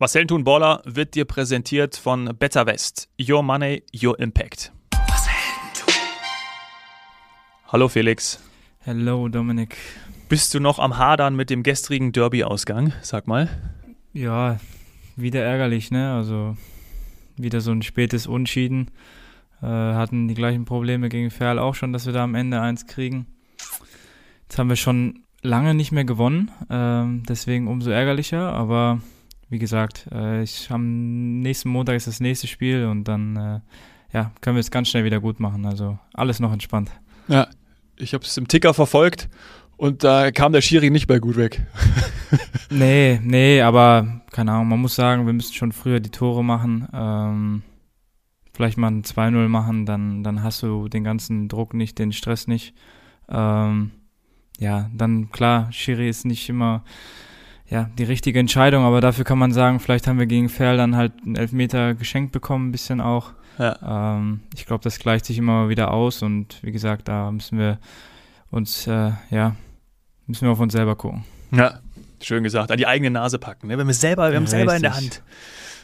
Was Helden Baller wird dir präsentiert von Better West. Your Money, Your Impact. Was Helden Hallo Felix. Hallo Dominik. Bist du noch am Hadern mit dem gestrigen Derby-Ausgang? Sag mal. Ja, wieder ärgerlich, ne? Also wieder so ein spätes Unschieden. Äh, hatten die gleichen Probleme gegen Ferl auch schon, dass wir da am Ende eins kriegen. Jetzt haben wir schon lange nicht mehr gewonnen, äh, deswegen umso ärgerlicher, aber wie gesagt, äh, ich, am nächsten Montag ist das nächste Spiel und dann äh, ja, können wir es ganz schnell wieder gut machen. Also alles noch entspannt. Ja, ich habe es im Ticker verfolgt und da kam der Schiri nicht mehr gut weg. nee, nee, aber keine Ahnung, man muss sagen, wir müssen schon früher die Tore machen. Ähm, vielleicht mal ein 2-0 machen, dann, dann hast du den ganzen Druck nicht, den Stress nicht. Ähm, ja, dann klar, Schiri ist nicht immer ja, die richtige Entscheidung, aber dafür kann man sagen, vielleicht haben wir gegen Ferl dann halt einen Elfmeter geschenkt bekommen, ein bisschen auch. Ja. Ähm, ich glaube, das gleicht sich immer wieder aus und wie gesagt, da müssen wir uns, äh, ja, müssen wir auf uns selber gucken. Ja, schön gesagt, an die eigene Nase packen. Ne? Wenn wir selber, wir haben selber in der Hand.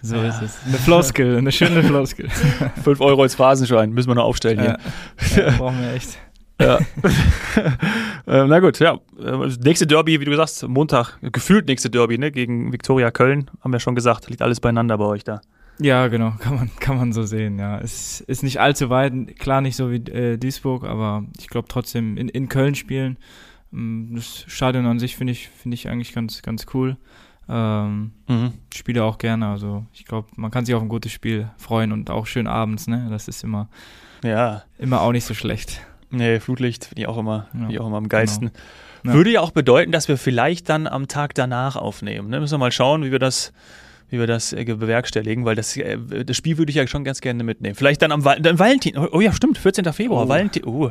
So ja. ist es. Eine Floskel, eine schöne Floskel. Fünf Euro als Phasenschein, müssen wir noch aufstellen hier. Ja brauchen wir echt. Ja. äh, na gut, ja. Äh, nächste Derby, wie du sagst, Montag, gefühlt nächste Derby, ne? Gegen Viktoria Köln, haben wir schon gesagt, liegt alles beieinander bei euch da. Ja, genau, kann man, kann man so sehen, ja. Es ist nicht allzu weit, klar nicht so wie äh, Duisburg, aber ich glaube trotzdem in, in Köln spielen. Ähm, das Stadion an sich finde ich, finde ich eigentlich ganz, ganz cool. Ähm, mhm. Spiele auch gerne, also ich glaube, man kann sich auf ein gutes Spiel freuen und auch schön abends, ne? Das ist immer, ja. immer auch nicht so schlecht. Nee, Flutlicht finde ich auch immer, ja. ich auch immer am geilsten. Genau. Ja. Würde ja auch bedeuten, dass wir vielleicht dann am Tag danach aufnehmen. Ne? Müssen wir mal schauen, wie wir das, wie wir das äh, bewerkstelligen, weil das, äh, das Spiel würde ich ja schon ganz gerne mitnehmen. Vielleicht dann am dann Valentin. Oh, oh ja, stimmt, 14. Februar, oh. Valentin. Oh.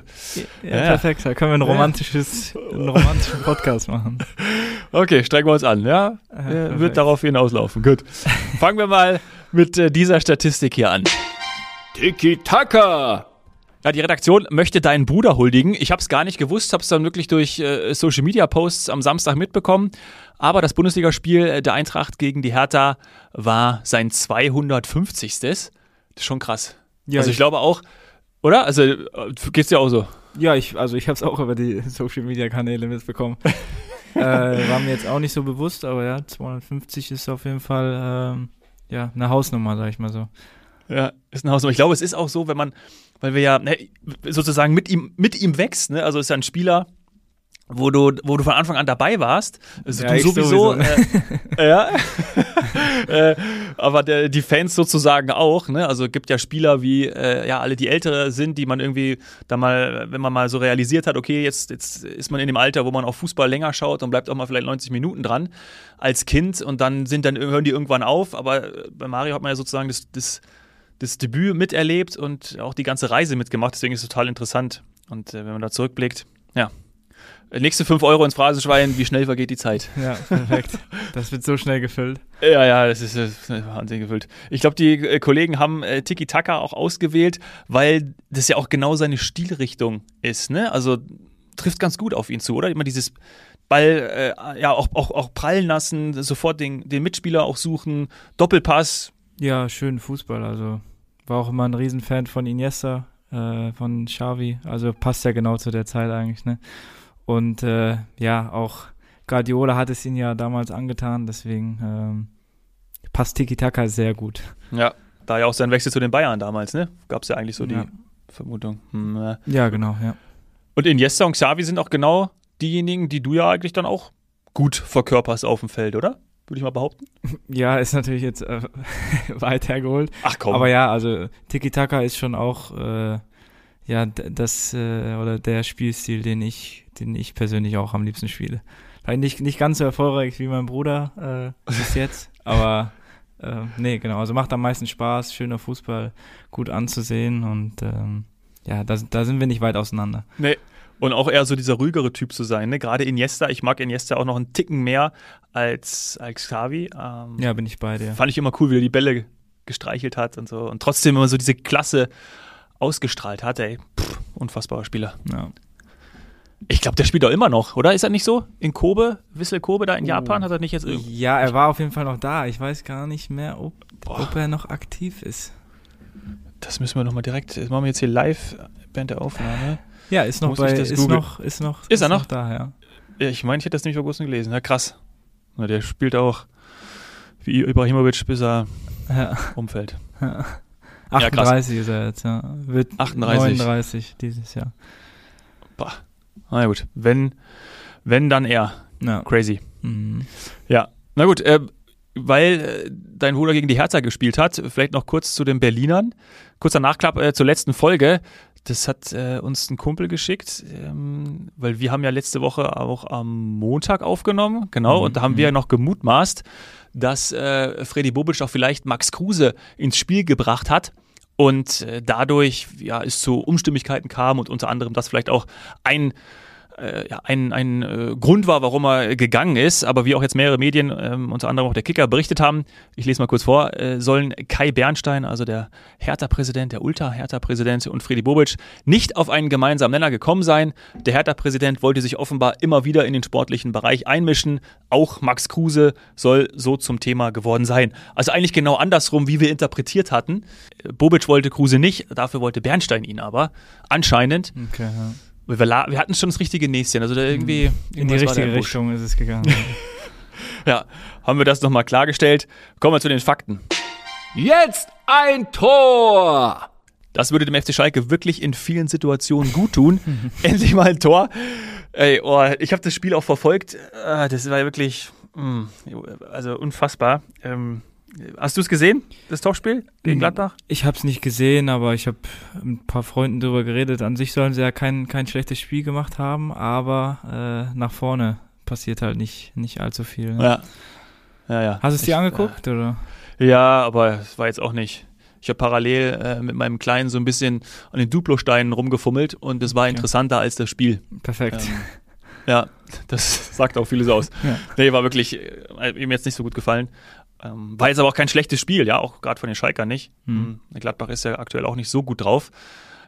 Ja, ja, perfekt, da können wir ein romantisches, einen romantischen Podcast machen. Okay, strengen wir uns an, ja? ja wird darauf hinauslaufen. Gut. Fangen wir mal mit äh, dieser Statistik hier an. Tiki-Taka! Ja, die Redaktion möchte deinen Bruder huldigen. Ich habe es gar nicht gewusst, habe es dann wirklich durch äh, Social Media Posts am Samstag mitbekommen. Aber das Bundesligaspiel äh, der Eintracht gegen die Hertha war sein 250. Das ist schon krass. Ja, also ich, ich glaube auch, oder? Also äh, geht's dir auch so? Ja, ich, also ich habe es auch über die Social Media Kanäle mitbekommen. äh, war mir jetzt auch nicht so bewusst, aber ja, 250 ist auf jeden Fall ähm, ja eine Hausnummer, sag ich mal so. Ja, ist eine Hausnummer. Ich glaube, es ist auch so, wenn man weil wir ja ne, sozusagen mit ihm, mit ihm wächst. Ne? Also ist ja ein Spieler, wo du, wo du von Anfang an dabei warst. Also ja, du sowieso. sowieso ne? äh, ja. äh, aber der, die Fans sozusagen auch. Ne? Also gibt ja Spieler wie äh, ja alle, die ältere sind, die man irgendwie da mal, wenn man mal so realisiert hat, okay, jetzt, jetzt ist man in dem Alter, wo man auf Fußball länger schaut und bleibt auch mal vielleicht 90 Minuten dran als Kind und dann sind dann hören die irgendwann auf. Aber bei Mario hat man ja sozusagen das, das das Debüt miterlebt und auch die ganze Reise mitgemacht. Deswegen ist es total interessant. Und äh, wenn man da zurückblickt, ja. Nächste 5 Euro ins Phrasenschwein, wie schnell vergeht die Zeit? Ja, perfekt. Das wird so schnell gefüllt. Ja, ja, das ist, das ist Wahnsinn gefüllt. Ich glaube, die äh, Kollegen haben äh, Tiki Taka auch ausgewählt, weil das ja auch genau seine Stilrichtung ist. Ne? Also trifft ganz gut auf ihn zu, oder? Immer dieses Ball äh, ja auch, auch, auch prallen lassen, sofort den, den Mitspieler auch suchen, Doppelpass, ja, schön Fußball. Also war auch immer ein Riesenfan von Iniesta, äh, von Xavi. Also passt ja genau zu der Zeit eigentlich, ne? Und äh, ja, auch Guardiola hat es ihn ja damals angetan, deswegen ähm, passt Tiki-Taka sehr gut. Ja, da ja auch sein Wechsel zu den Bayern damals, ne? Gab es ja eigentlich so die ja. Vermutung. Hm, äh. Ja, genau, ja. Und Iniesta und Xavi sind auch genau diejenigen, die du ja eigentlich dann auch gut verkörperst auf dem Feld, oder? Würde ich mal behaupten. Ja, ist natürlich jetzt äh, weit hergeholt. Ach komm. Aber ja, also Tiki Taka ist schon auch äh, ja das äh, oder der Spielstil, den ich, den ich persönlich auch am liebsten spiele. Vielleicht nicht, nicht ganz so erfolgreich wie mein Bruder äh, bis jetzt, aber äh, nee, genau. Also macht am meisten Spaß, schöner Fußball, gut anzusehen und ähm, ja, da, da sind wir nicht weit auseinander. Nee, und auch eher so dieser ruhigere Typ zu sein. Ne? Gerade Iniesta, ich mag Iniesta auch noch einen Ticken mehr als, als Xavi. Ähm, ja, bin ich bei dir. Fand ich immer cool, wie er die Bälle gestreichelt hat und so. Und trotzdem immer so diese Klasse ausgestrahlt hat, ey. Pff, unfassbarer Spieler. Ja. Ich glaube, der spielt doch immer noch, oder? Ist er nicht so? In Kobe, Wissel Kobe da in Japan, hat er nicht jetzt irgendwie. Ja, er war auf jeden Fall noch da. Ich weiß gar nicht mehr, ob, ob er noch aktiv ist. Das müssen wir nochmal direkt. Das machen wir jetzt hier live während der Aufnahme. Ja, ist noch Muss bei, ist noch, ist noch, ist, ist er noch? noch da, ja. ja ich meine, ich hätte das nicht vor kurzem gelesen. Ja, krass. Na, der spielt auch wie Ibrahimovic, bis er ja. umfällt. Ja. 38 ja, ist er jetzt, ja. Wird 38. 39 dieses Jahr. Boah. Na gut, wenn, wenn dann er. Ja. Crazy. Mhm. Ja, na gut, äh, weil äh, dein Bruder gegen die Hertha gespielt hat, vielleicht noch kurz zu den Berlinern. Kurzer Nachklapp äh, zur letzten Folge. Das hat äh, uns ein Kumpel geschickt, ähm, weil wir haben ja letzte Woche auch am Montag aufgenommen, genau, mhm. und da haben wir ja noch gemutmaßt, dass äh, Freddy Bobic auch vielleicht Max Kruse ins Spiel gebracht hat und äh, dadurch ja es zu Umstimmigkeiten kam und unter anderem das vielleicht auch ein äh, ja, ein, ein äh, Grund war, warum er gegangen ist. Aber wie auch jetzt mehrere Medien, ähm, unter anderem auch der Kicker, berichtet haben, ich lese mal kurz vor, äh, sollen Kai Bernstein, also der Hertha-Präsident, der Ultra-Hertha-Präsident und Freddy Bobic nicht auf einen gemeinsamen Nenner gekommen sein. Der Hertha-Präsident wollte sich offenbar immer wieder in den sportlichen Bereich einmischen. Auch Max Kruse soll so zum Thema geworden sein. Also eigentlich genau andersrum, wie wir interpretiert hatten. Bobic wollte Kruse nicht, dafür wollte Bernstein ihn aber. Anscheinend. Okay, ja. Wir, wir, hatten schon das richtige Näschen, also da irgendwie. In die richtige Richtung ist es gegangen. ja, haben wir das nochmal klargestellt. Kommen wir zu den Fakten. Jetzt ein Tor! Das würde dem FC Schalke wirklich in vielen Situationen gut tun. Endlich mal ein Tor. Ey, oh, ich habe das Spiel auch verfolgt. Ah, das war wirklich, mm, also unfassbar. Ähm, Hast du es gesehen, das Topspiel gegen hm, Gladbach? Ich habe es nicht gesehen, aber ich habe mit ein paar Freunden darüber geredet. An sich sollen sie ja kein, kein schlechtes Spiel gemacht haben, aber äh, nach vorne passiert halt nicht, nicht allzu viel. Ne? Ja. ja, ja. Hast du es dir angeguckt, äh, oder? Ja, aber es war jetzt auch nicht. Ich habe parallel äh, mit meinem Kleinen so ein bisschen an den Duplo-Steinen rumgefummelt und es war okay. interessanter als das Spiel. Perfekt. Ähm, ja, das sagt auch vieles aus. Ja. Nee, war wirklich, äh, mir jetzt nicht so gut gefallen. Ähm, war jetzt aber auch kein schlechtes Spiel, ja, auch gerade von den Schalkern nicht. Mhm. Gladbach ist ja aktuell auch nicht so gut drauf.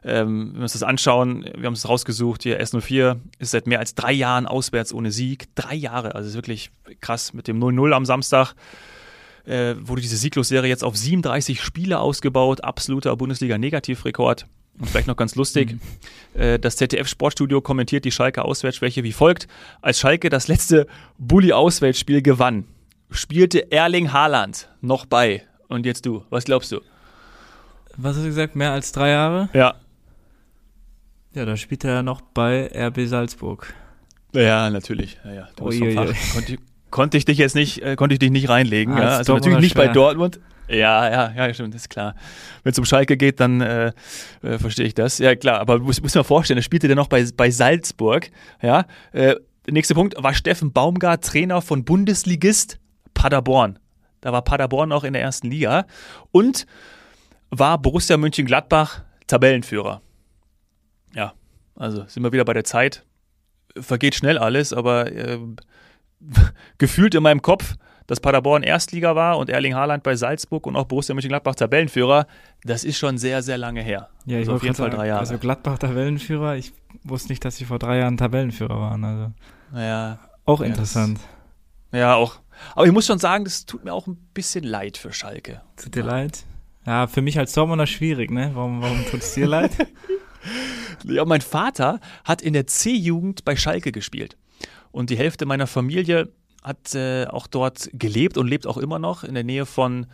Ähm, wenn wir uns das anschauen, wir haben es rausgesucht, hier S04 ist seit mehr als drei Jahren auswärts ohne Sieg. Drei Jahre, also ist wirklich krass mit dem 0-0 am Samstag. Äh, wurde diese Sieglosserie jetzt auf 37 Spiele ausgebaut, absoluter Bundesliga-Negativrekord. Und vielleicht noch ganz lustig, mhm. äh, das ZDF-Sportstudio kommentiert die Schalke Auswärtsschwäche wie folgt. Als Schalke das letzte Bulli-Auswärtsspiel gewann, spielte Erling Haaland noch bei. Und jetzt du, was glaubst du? Was hast du gesagt? Mehr als drei Jahre? Ja. Ja, da spielt er noch bei RB Salzburg. Ja, natürlich. Ja, ja. Du bist vom Konnte, konnte, ich dich jetzt nicht, äh, konnte ich dich nicht reinlegen. Ja, also natürlich nicht schwer. bei Dortmund. Ja, ja, ja, stimmt, ist klar. Wenn es um Schalke geht, dann äh, äh, verstehe ich das. Ja, klar, aber muss, muss man vorstellen, er spielte der noch bei, bei Salzburg. Ja, äh, nächster Punkt war Steffen Baumgart, Trainer von Bundesligist Paderborn. Da war Paderborn auch in der ersten Liga und war Borussia Mönchengladbach Tabellenführer. Ja, also sind wir wieder bei der Zeit. Vergeht schnell alles, aber äh, gefühlt in meinem Kopf, dass Paderborn Erstliga war und Erling Haaland bei Salzburg und auch Borussia Mönchengladbach Tabellenführer, das ist schon sehr, sehr lange her. Ja, ich also auf jeden Fall drei Jahre. Also Gladbach Tabellenführer, ich wusste nicht, dass sie vor drei Jahren Tabellenführer waren. Also ja, auch interessant. Ja, ja, auch aber ich muss schon sagen, das tut mir auch ein bisschen leid für Schalke. Tut dir ja. leid? Ja, für mich als Dortmunder schwierig, ne? Warum, warum tut es dir leid? ja, mein Vater hat in der C-Jugend bei Schalke gespielt. Und die Hälfte meiner Familie hat äh, auch dort gelebt und lebt auch immer noch in der Nähe von,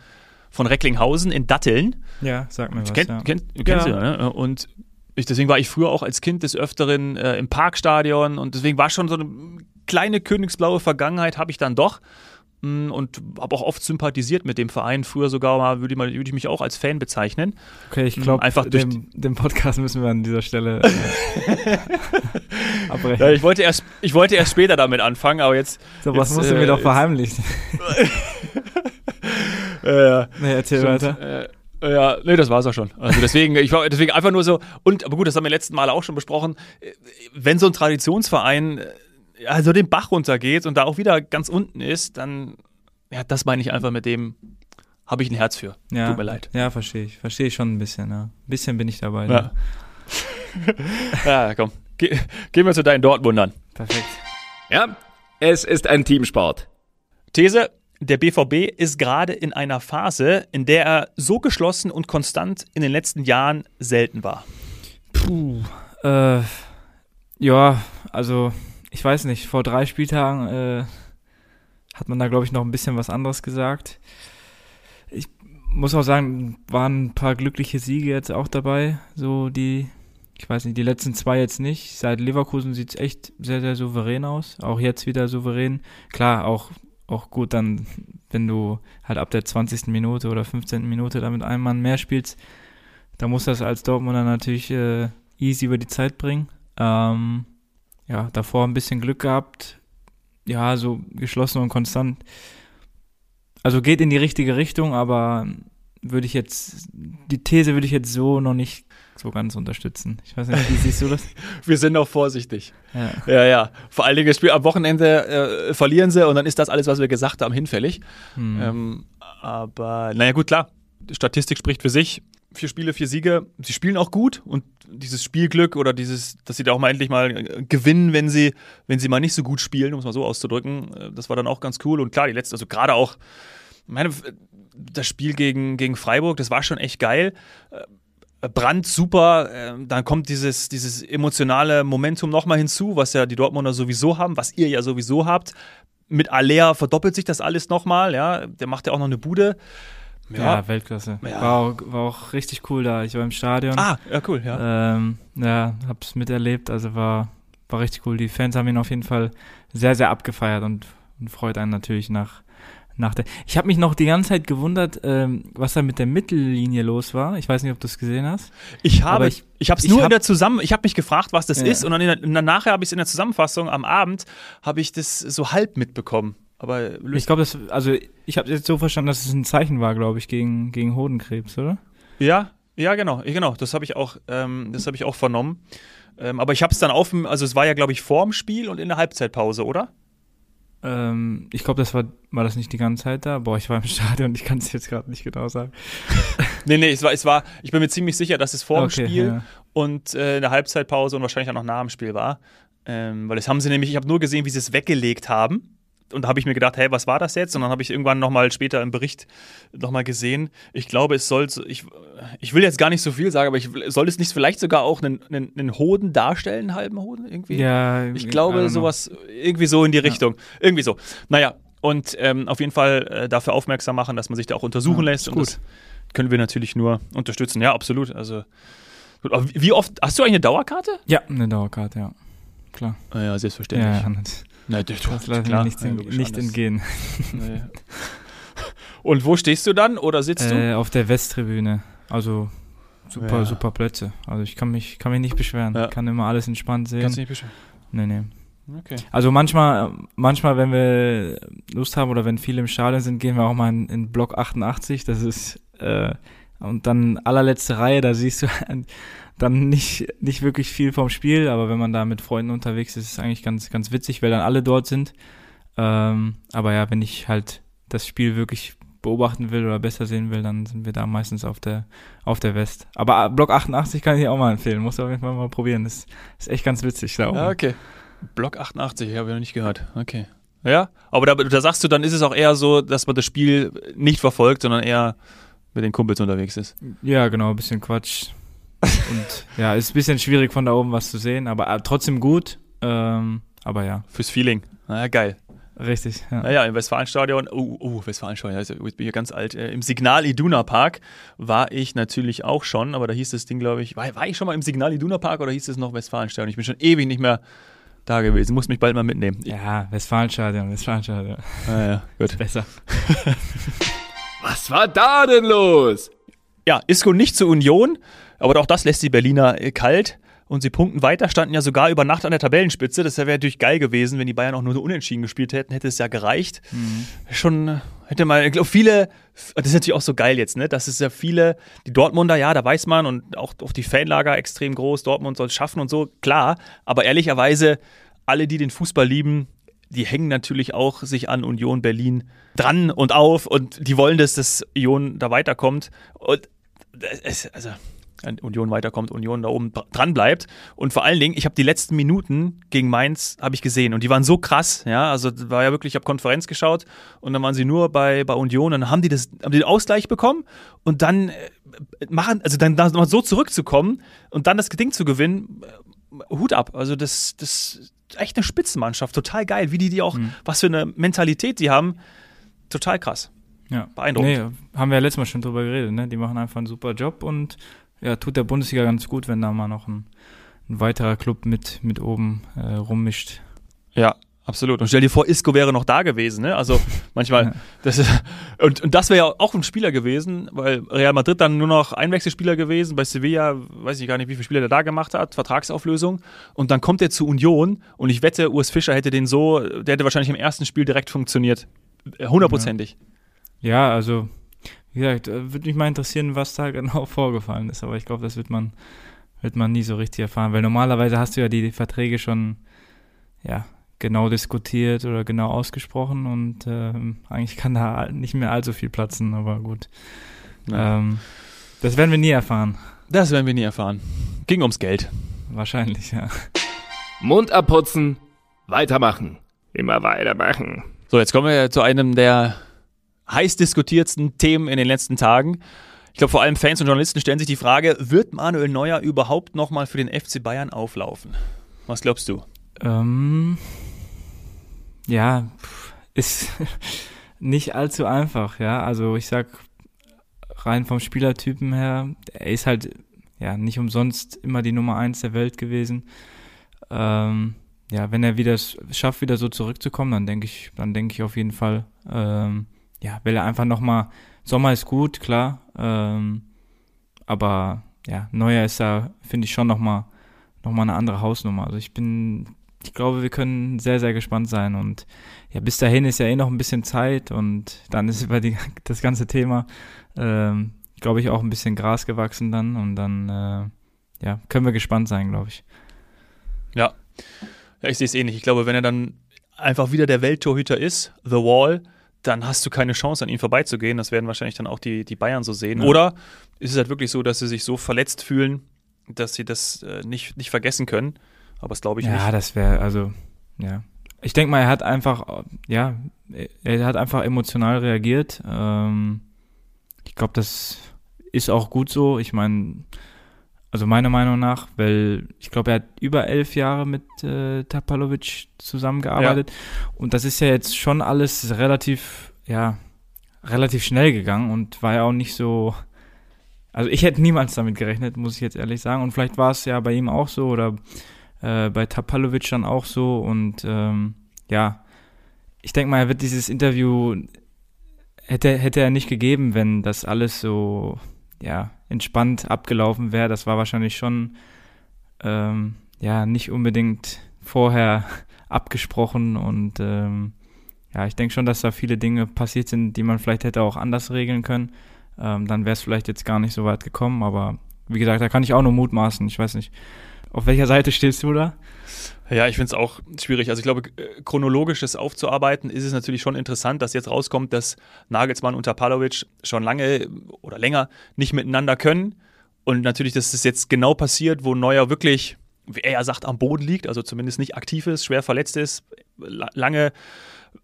von Recklinghausen in Datteln. Ja, sag mir was. Kennt, ja. kennt, kennst ja. du, ne? Und ich, deswegen war ich früher auch als Kind des Öfteren äh, im Parkstadion und deswegen war schon so eine kleine königsblaue Vergangenheit habe ich dann doch. Mm, und habe auch oft sympathisiert mit dem Verein. Früher sogar mal würde ich, mal, würde ich mich auch als Fan bezeichnen. Okay, ich glaube, mm, einfach durch dem, dem, Podcast müssen wir an dieser Stelle äh, abbrechen. Ja, ich, wollte erst, ich wollte erst später damit anfangen, aber jetzt. So, was musst du äh, mir doch verheimlichen? ja, nee, erzähl stimmt, weiter. Äh, ja, nee, das war's auch schon. Also deswegen, ich war deswegen einfach nur so, und aber gut, das haben wir letzten Mal auch schon besprochen, äh, wenn so ein Traditionsverein also den Bach runtergeht und da auch wieder ganz unten ist, dann, ja, das meine ich einfach mit dem, habe ich ein Herz für. Ja, Tut mir leid. Ja, verstehe ich. Verstehe ich schon ein bisschen, ja. Ein bisschen bin ich dabei. Ja, ja komm. Ge gehen wir zu deinen Dortmundern. Perfekt. Ja, es ist ein Teamsport. These, der BVB ist gerade in einer Phase, in der er so geschlossen und konstant in den letzten Jahren selten war. Puh. Äh, ja, also ich weiß nicht, vor drei Spieltagen äh, hat man da, glaube ich, noch ein bisschen was anderes gesagt. Ich muss auch sagen, waren ein paar glückliche Siege jetzt auch dabei. So die, ich weiß nicht, die letzten zwei jetzt nicht. Seit Leverkusen sieht es echt sehr, sehr souverän aus. Auch jetzt wieder souverän. Klar, auch, auch gut dann, wenn du halt ab der 20. Minute oder 15. Minute da mit einem Mann mehr spielst, da muss das als Dortmunder natürlich äh, easy über die Zeit bringen. Ähm, ja, davor ein bisschen Glück gehabt. Ja, so geschlossen und konstant. Also geht in die richtige Richtung, aber würde ich jetzt, die These würde ich jetzt so noch nicht so ganz unterstützen. Ich weiß nicht, wie siehst du das? Wir sind noch vorsichtig. Ja, Ja, ja. Vor allen Dingen, Spiel am Wochenende äh, verlieren sie und dann ist das alles, was wir gesagt haben, hinfällig. hm. Ähm, aber naja, gut, klar. Die Statistik spricht für sich. Vier Spiele, vier Siege. Sie spielen auch gut und dieses Spielglück oder dieses, dass sie da auch mal endlich mal äh, gewinnen, wenn sie, wenn sie mal nicht so gut spielen, um es mal so auszudrücken, äh, das war dann auch ganz cool. Und klar, die letzte, also gerade auch, meine, das Spiel gegen, gegen Freiburg, das war schon echt geil. Äh, Brand super, dann kommt dieses, dieses emotionale Momentum nochmal hinzu, was ja die Dortmunder sowieso haben, was ihr ja sowieso habt. Mit Alea verdoppelt sich das alles nochmal, ja. Der macht ja auch noch eine Bude. Ja, Weltklasse. Ja. War, auch, war auch richtig cool da. Ich war im Stadion. Ah, ja, cool, ja. Ähm, ja, hab's miterlebt, also war, war richtig cool. Die Fans haben ihn auf jeden Fall sehr, sehr abgefeiert und, und freut einen natürlich nach, nach der. Ich habe mich noch die ganze Zeit gewundert, ähm, was da mit der Mittellinie los war. Ich weiß nicht, ob du es gesehen hast. Ich habe, aber ich, ich- habe es nur hab- in der Zusammen, ich habe mich gefragt, was das Ja. ist und dann, der, dann nachher habe ich es in der Zusammenfassung am Abend habe ich das so halb mitbekommen. Aber Ich glaube, das, also ich habe jetzt so verstanden, dass es ein Zeichen war, glaube ich, gegen, gegen Hodenkrebs, oder? ja, ja, genau, genau. Das habe ich auch, ähm, das habe ich auch vernommen. Ähm, aber ich habe es dann auf dem, also es war ja, glaube ich, vorm Spiel und in der Halbzeitpause, oder? Ähm, ich glaube, das war, war das nicht die ganze Zeit da? Boah, ich war im Stadion, ich kann es jetzt gerade nicht genau sagen. Nee, nee, es war, es war, ich bin mir ziemlich sicher, dass es vor dem Okay, Spiel ja. und äh, in der Halbzeitpause und wahrscheinlich auch noch nach dem Spiel war. Ähm, weil das haben sie nämlich, ich habe nur gesehen, wie sie es weggelegt haben. Und da habe ich mir gedacht, hey, was war das jetzt? Und dann habe ich irgendwann nochmal später im Bericht nochmal gesehen. Ich glaube, es soll, so- ich, ich will jetzt gar nicht so viel sagen, aber ich, soll es nicht vielleicht sogar auch einen, einen, einen Hoden darstellen, einen halben Hoden irgendwie? Ja, Ich glaube, sowas, irgendwie so in die Richtung. Irgendwie so. Naja, und ähm, auf jeden Fall äh, dafür aufmerksam machen, dass man sich da auch untersuchen Ja, lässt. Und gut. das können wir natürlich nur unterstützen. Ja, absolut. Also, wie oft, hast du eigentlich eine Dauerkarte? Ja, eine Dauerkarte, ja. Klar. Ah Ja, Ja, selbstverständlich. ja, das, Na, das, das wir klar. nicht, Ja, in, logisch, nicht anders. entgehen. Nee. Und wo stehst du dann oder sitzt du? Äh, auf der Westtribüne. Also super, Ja. super Plätze. Also ich kann mich, kann mich nicht beschweren. Ja. Kann immer alles entspannt sehen. Kannst du nicht beschweren. Nee, nee. Okay. Also manchmal, manchmal, wenn wir Lust haben oder wenn viele im Stadion sind, gehen wir auch mal in, in Block 88. Das ist äh, und dann allerletzte Reihe, da siehst du dann nicht, nicht wirklich viel vom Spiel, aber wenn man da mit Freunden unterwegs ist, ist es eigentlich ganz, ganz witzig, weil dann alle dort sind. Ähm, aber ja, wenn ich halt das Spiel wirklich beobachten will oder besser sehen will, dann sind wir da meistens auf der, auf der West. Aber Block 88 kann ich auch mal empfehlen. Muss auf jeden Fall mal probieren. Das ist echt ganz witzig da oben. Ja, okay. Block 88, habe ich noch nicht gehört. Okay. Ja, aber da, da sagst du, dann ist es auch eher so, dass man das Spiel nicht verfolgt, sondern eher mit den Kumpels unterwegs ist. Ja, genau, ein bisschen Quatsch. Und ja, ist ein bisschen schwierig von da oben was zu sehen, aber äh, trotzdem gut. Ähm, aber ja, Fürs Feeling. Naja, geil. richtig. Ja. Naja, im Westfalenstadion, oh, oh Westfalenstadion, also ich bin hier ganz alt. Äh, Im Signal Iduna Park war ich natürlich auch schon, aber da hieß das Ding, glaube ich, war, war ich schon mal im Signal Iduna Park oder hieß es noch Westfalenstadion? Ich bin schon ewig nicht mehr da gewesen, muss mich bald mal mitnehmen. Ich, Ja, Westfalenstadion, Westfalenstadion. Ah, ja, gut. Besser. Was war da denn los? Ja, Isco nicht zur Union, aber auch das lässt die Berliner äh, kalt. Und sie punkten weiter, standen ja sogar über Nacht an der Tabellenspitze. Das wäre natürlich geil gewesen, wenn die Bayern auch nur so unentschieden gespielt hätten, hätte es ja gereicht. Schon äh, hätte mal, ich glaube, viele, das ist natürlich auch so geil jetzt, ne? Das ist ja viele, die Dortmunder, ja, da weiß man und auch auf die Fanlager extrem groß, Dortmund soll es schaffen und so, klar. Aber ehrlicherweise, alle, die den Fußball lieben, die hängen natürlich auch sich an Union Berlin dran und auf und die wollen, dass das Union da weiterkommt. Und es, also, Union weiterkommt, Union da oben dran bleibt. Und vor allen Dingen, ich habe die letzten Minuten gegen Mainz habe ich gesehen und die waren so krass, ja, also war ja wirklich, ich habe Konferenz geschaut und dann waren sie nur bei, bei Union und dann haben die das, haben die den Ausgleich bekommen und dann äh, machen, also dann, dann so zurückzukommen und dann das Ding zu gewinnen, äh, Hut ab. Also das, das echt eine Spitzenmannschaft, total geil, wie die die auch, mhm. was für eine Mentalität die haben, total krass. Ja. Beeindruckend. Nee, haben wir ja letztes Mal schon drüber geredet, ne? Die machen einfach einen super Job und ja, tut der Bundesliga ganz gut, wenn da mal noch ein, ein weiterer Club mit, mit oben äh, rummischt. Ja, absolut. Und stell dir vor, Isco wäre noch da gewesen, ne? Also manchmal, ja. das ist, und, und das wäre ja auch ein Spieler gewesen, weil Real Madrid dann nur noch Einwechselspieler gewesen, bei Sevilla, weiß ich gar nicht, wie viele Spieler der da gemacht hat, Vertragsauflösung. Und dann kommt er zu Union und ich wette, Urs Fischer hätte den so, der hätte wahrscheinlich im ersten Spiel direkt funktioniert. Hundertprozentig. Ja. ja, also wie gesagt, äh, würde mich mal interessieren, was da genau vorgefallen ist, aber ich glaube, das wird man, wird man nie so richtig erfahren, weil normalerweise hast du ja die Verträge schon, ja, genau diskutiert oder genau ausgesprochen und ähm, eigentlich kann da nicht mehr allzu viel platzen, aber gut. Ja. Ähm, das werden wir nie erfahren. Das werden wir nie erfahren. Ging ums Geld. Wahrscheinlich, ja. Mund abputzen, weitermachen. Immer weitermachen. So, jetzt kommen wir zu einem der heiß diskutiertsten Themen in den letzten Tagen. Ich glaube, vor allem Fans und Journalisten stellen sich die Frage, wird Manuel Neuer überhaupt nochmal für den FC Bayern auflaufen? Was glaubst du? Ähm, ja, ist nicht allzu einfach, ja. Also ich sag rein vom Spielertypen her, er ist halt ja nicht umsonst immer die Nummer eins der Welt gewesen. Ähm, ja, wenn er wieder schafft, wieder so zurückzukommen, dann denke ich, dann denke ich auf jeden Fall, ähm, ja, will er einfach nochmal, Sommer ist gut, klar, ähm, aber ja, Neuer ist da, finde ich schon nochmal noch mal eine andere Hausnummer. Also ich bin, ich glaube, wir können sehr, sehr gespannt sein und ja, bis dahin ist ja eh noch ein bisschen Zeit und dann ist über die, das ganze Thema, ähm, glaube ich, auch ein bisschen Gras gewachsen dann und dann, äh, ja, können wir gespannt sein, glaube ich. Ja. ja, ich sehe es ähnlich. Ich glaube, wenn er dann einfach wieder der Welttorhüter ist, The Wall, dann hast du keine Chance, an ihm vorbeizugehen. Das werden wahrscheinlich dann auch die, die Bayern so sehen. Ja. Oder ist es halt wirklich so, dass sie sich so verletzt fühlen, dass sie das äh, nicht, nicht vergessen können? Aber das glaube ich ja, nicht. Ja, das wäre, also, ja. Ich denke mal, er hat einfach, ja, er hat einfach emotional reagiert. Ähm, ich glaube, das ist auch gut so. Ich meine, also meiner Meinung nach, weil ich glaube, er hat über elf Jahre mit äh, Tapalovic zusammengearbeitet. Ja. Und das ist ja jetzt schon alles relativ, ja, relativ schnell gegangen und war ja auch nicht so. Also ich hätte niemals damit gerechnet, muss ich jetzt ehrlich sagen. Und vielleicht war es ja bei ihm auch so oder äh, bei Tapalovic dann auch so. Und ähm, ja, ich denke mal, er wird dieses Interview hätte, hätte er nicht gegeben, wenn das alles so, ja, entspannt abgelaufen wäre. Das war wahrscheinlich schon ähm, ja nicht unbedingt vorher abgesprochen und ähm, ja, ich denke schon, dass da viele Dinge passiert sind, die man vielleicht hätte auch anders regeln können. Ähm, dann wäre es vielleicht jetzt gar nicht so weit gekommen, aber wie gesagt, da kann ich auch nur mutmaßen. Ich weiß nicht, auf welcher Seite stehst du da? Ja, ich finde es auch schwierig. Also ich glaube, äh, chronologisch das aufzuarbeiten, ist es natürlich schon interessant, dass jetzt rauskommt, dass Nagelsmann und Tapalovic schon lange oder länger nicht miteinander können. Und natürlich, dass es jetzt genau passiert, wo Neuer wirklich, wie er ja sagt, am Boden liegt, also zumindest nicht aktiv ist, schwer verletzt ist, lange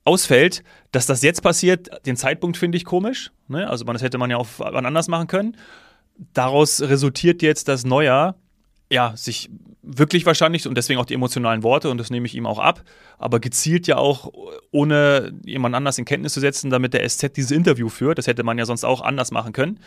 ausfällt, dass das jetzt passiert, den Zeitpunkt finde ich komisch. Ne? Also das hätte man ja auch anders machen können. Daraus resultiert jetzt, dass Neuer ja, sich wirklich wahrscheinlich und deswegen auch die emotionalen Worte und das nehme ich ihm auch ab, aber gezielt ja auch ohne jemand anders in Kenntnis zu setzen, damit der SZ dieses Interview führt. Das hätte man ja sonst auch anders machen können.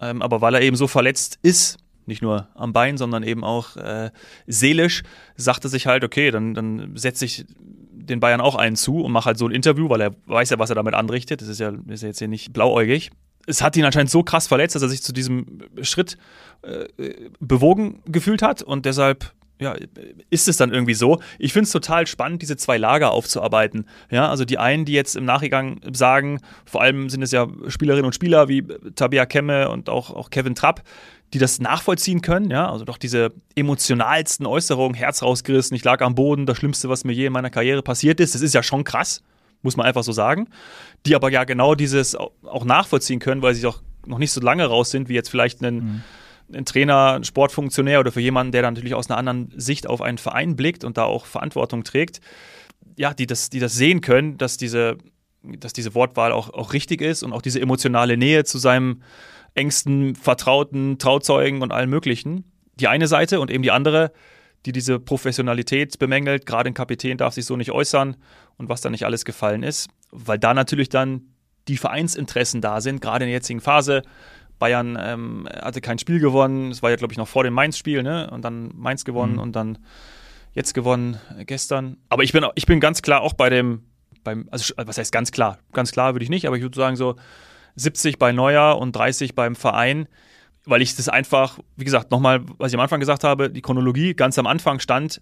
Ähm, aber weil er eben so verletzt ist, nicht nur am Bein, sondern eben auch äh, seelisch, sagte sich halt, okay, dann, dann setze ich den Bayern auch einen zu und mache halt so ein Interview, weil er weiß ja, was er damit anrichtet. Das ist ja, ist ja jetzt hier nicht blauäugig es hat ihn anscheinend so krass verletzt, dass er sich zu diesem Schritt äh, bewogen gefühlt hat und deshalb ja, ist es dann irgendwie so. Ich finde es total spannend, diese zwei Lager aufzuarbeiten. Ja, also die einen, die jetzt im Nachgang sagen, vor allem sind es ja Spielerinnen und Spieler wie Tabea Kemme und auch, auch Kevin Trapp, die das nachvollziehen können, ja, also doch diese emotionalsten Äußerungen, Herz rausgerissen, ich lag am Boden, das Schlimmste, was mir je in meiner Karriere passiert ist, das ist ja schon krass muss man einfach so sagen, die aber ja genau dieses auch nachvollziehen können, weil sie doch noch nicht so lange raus sind, wie jetzt vielleicht ein, ein Trainer, ein Sportfunktionär oder für jemanden, der dann natürlich aus einer anderen Sicht auf einen Verein blickt und da auch Verantwortung trägt, ja, die das, die das sehen können, dass diese, dass diese Wortwahl auch, auch richtig ist und auch diese emotionale Nähe zu seinem engsten Vertrauten, Trauzeugen und allem Möglichen. Die eine Seite und eben die andere, die diese Professionalität bemängelt. Gerade ein Kapitän darf sich so nicht äußern und was da nicht alles gefallen ist, weil da natürlich dann die Vereinsinteressen da sind, gerade in der jetzigen Phase. Bayern ähm, hatte kein Spiel gewonnen. Es war ja, glaube ich, noch vor dem Mainz-Spiel, ne? Und dann Mainz gewonnen mhm. und dann jetzt gewonnen äh, gestern. Aber ich bin, ich bin ganz klar auch bei dem, beim, also was heißt ganz klar? Ganz klar würde ich nicht, aber ich würde sagen so 70 bei Neuer und 30 beim Verein, weil ich das einfach, wie gesagt, nochmal, was ich am Anfang gesagt habe, die Chronologie ganz am Anfang stand,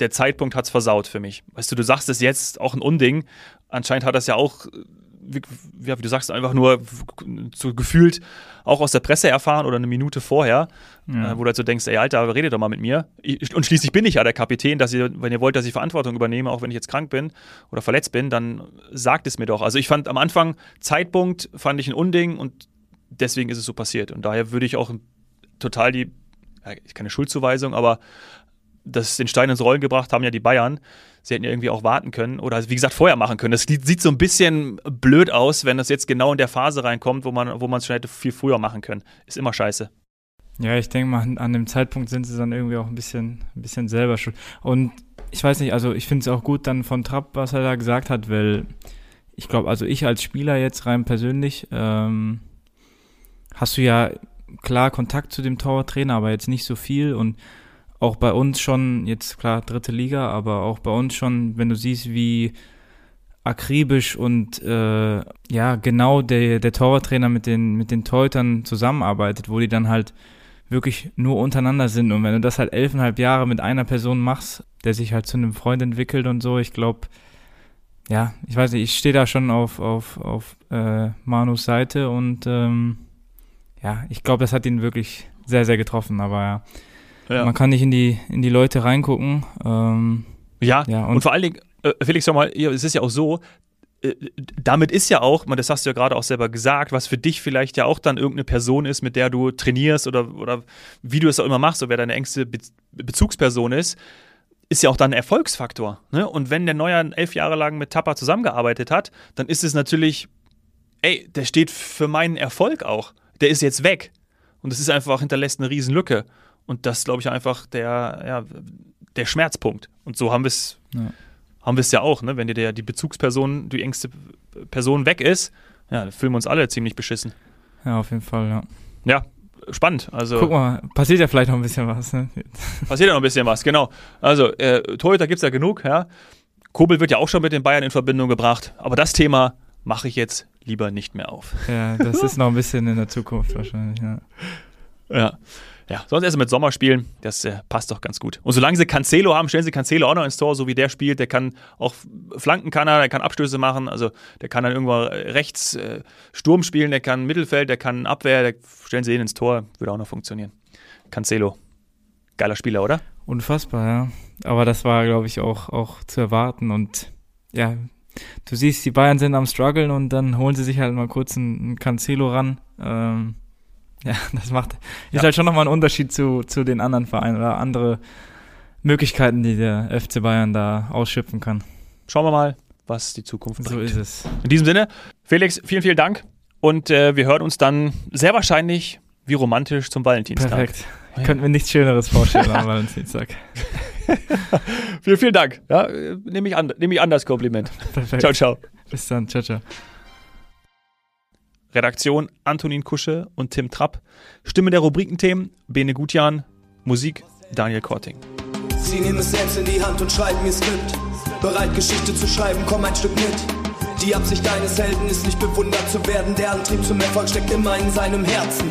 der Zeitpunkt hat es versaut für mich. Weißt du, du sagst es jetzt auch ein Unding. Anscheinend hat das ja auch wie, wie, du sagst, einfach nur so gefühlt auch aus der Presse erfahren oder eine Minute vorher, ja. äh, wo du halt so denkst, ey Alter, redet doch mal mit mir. und schließlich bin ich ja der Kapitän, dass ihr, wenn ihr wollt, dass ich Verantwortung übernehme, auch wenn ich jetzt krank bin oder verletzt bin, dann sagt es mir doch. Also ich fand am Anfang Zeitpunkt, fand ich ein Unding und deswegen ist es so passiert. Und daher würde ich auch total die, keine Schuldzuweisung, aber das den Stein ins Rollen gebracht haben ja die Bayern. Sie hätten ja irgendwie auch warten können oder wie gesagt vorher machen können. Das sieht so ein bisschen blöd aus, wenn das jetzt genau in der Phase reinkommt, wo man wo es schon hätte viel früher machen können. Ist immer scheiße. Ja, ich denke mal, an dem Zeitpunkt sind sie dann irgendwie auch ein bisschen, ein bisschen selber schuld. Und ich weiß nicht, also ich finde es auch gut dann von Trapp, was er da gesagt hat, weil ich glaube, also ich als Spieler jetzt rein persönlich, ähm, hast du ja klar Kontakt zu dem Torwarttrainer, aber jetzt nicht so viel und auch bei uns schon, jetzt klar dritte Liga, aber auch bei uns schon, wenn du siehst, wie akribisch und äh, ja, genau der, der Torwarttrainer mit den, mit den Torhütern zusammenarbeitet, wo die dann halt wirklich nur untereinander sind. Und wenn du das halt elfeinhalb Jahre mit einer Person machst, der sich halt zu einem Freund entwickelt und so, ich glaube, ja, ich weiß nicht, ich stehe da schon auf, auf, auf äh, Manus Seite und ähm, ja, ich glaube, das hat ihn wirklich sehr, sehr getroffen, aber ja. Ja. Man kann nicht in die, in die Leute reingucken. Ähm, ja, ja und, und, vor allen Dingen, äh, Felix, sag mal, es ist ja auch so, äh, damit ist ja auch, das hast du ja gerade auch selber gesagt, was für dich vielleicht ja auch dann irgendeine Person ist, mit der du trainierst oder, oder wie du es auch immer machst, oder wer deine engste Be Bezugsperson ist, ist ja auch dann ein Erfolgsfaktor. Ne? Und wenn der Neuer elf Jahre lang mit Tappa zusammengearbeitet hat, dann ist es natürlich, ey, der steht für meinen Erfolg auch. Der ist jetzt weg. Und das ist einfach, hinterlässt eine Riesenlücke. Und das, glaube ich, einfach der, ja, der Schmerzpunkt. Und so haben wir es ja. haben wir es ja auch, ne? Wenn dir der, die Bezugsperson, die engste Person weg ist, ja, fühlen wir uns alle ziemlich beschissen. Ja, auf jeden Fall, ja. Ja, spannend. Also, Guck mal, passiert ja vielleicht noch ein bisschen was. Ne? Passiert ja noch ein bisschen was, genau. Also, äh, Torhüter gibt es ja genug, ja. Kobel wird ja auch schon mit den Bayern in Verbindung gebracht. Aber das Thema mache ich jetzt lieber nicht mehr auf. Ja, das ist noch ein bisschen in der Zukunft wahrscheinlich, ja. Ja. Ja, sonst erst mit Sommer spielen, das äh, passt doch ganz gut. Und solange sie Cancelo haben, stellen sie Cancelo auch noch ins Tor, so wie der spielt. Der kann auch Flanken kann er, der kann Abstöße machen, also der kann dann irgendwo rechts äh, Sturm spielen, der kann Mittelfeld, der kann Abwehr, der stellen sie ihn ins Tor, würde auch noch funktionieren. Cancelo, geiler Spieler, oder? Unfassbar, ja. Aber das war, glaube ich, auch, auch zu erwarten und ja, du siehst, die Bayern sind am struggeln und dann holen sie sich halt mal kurz einen, Cancelo ran. Ähm, ja, das macht, ist ja. halt schon nochmal ein Unterschied zu, zu den anderen Vereinen oder andere Möglichkeiten, die der FC Bayern da ausschöpfen kann. Schauen wir mal, was die Zukunft bringt. So ist es. In diesem Sinne, Felix, vielen, vielen Dank und äh, wir hören uns dann sehr wahrscheinlich wie romantisch zum Valentinstag. Perfekt. Ich könnte mir nichts Schöneres vorstellen am Valentinstag. vielen, vielen Dank. Ja, nehme ich, an, nehm ich an das Kompliment. Perfekt. Ciao, ciao. Bis dann. Ciao, ciao. Redaktion Antonin Kusche und Tim Trapp. Stimme der Rubrikenthemen Bene Gutjan. Musik Daniel Korting. Sie nehmen es selbst in die Hand und schreiben ihr Skript. Bereit, Geschichte zu schreiben, komm ein Stück mit. Die Absicht eines Helden ist nicht bewundert zu werden. Der Antrieb zum Erfolg steckt immer in seinem Herzen.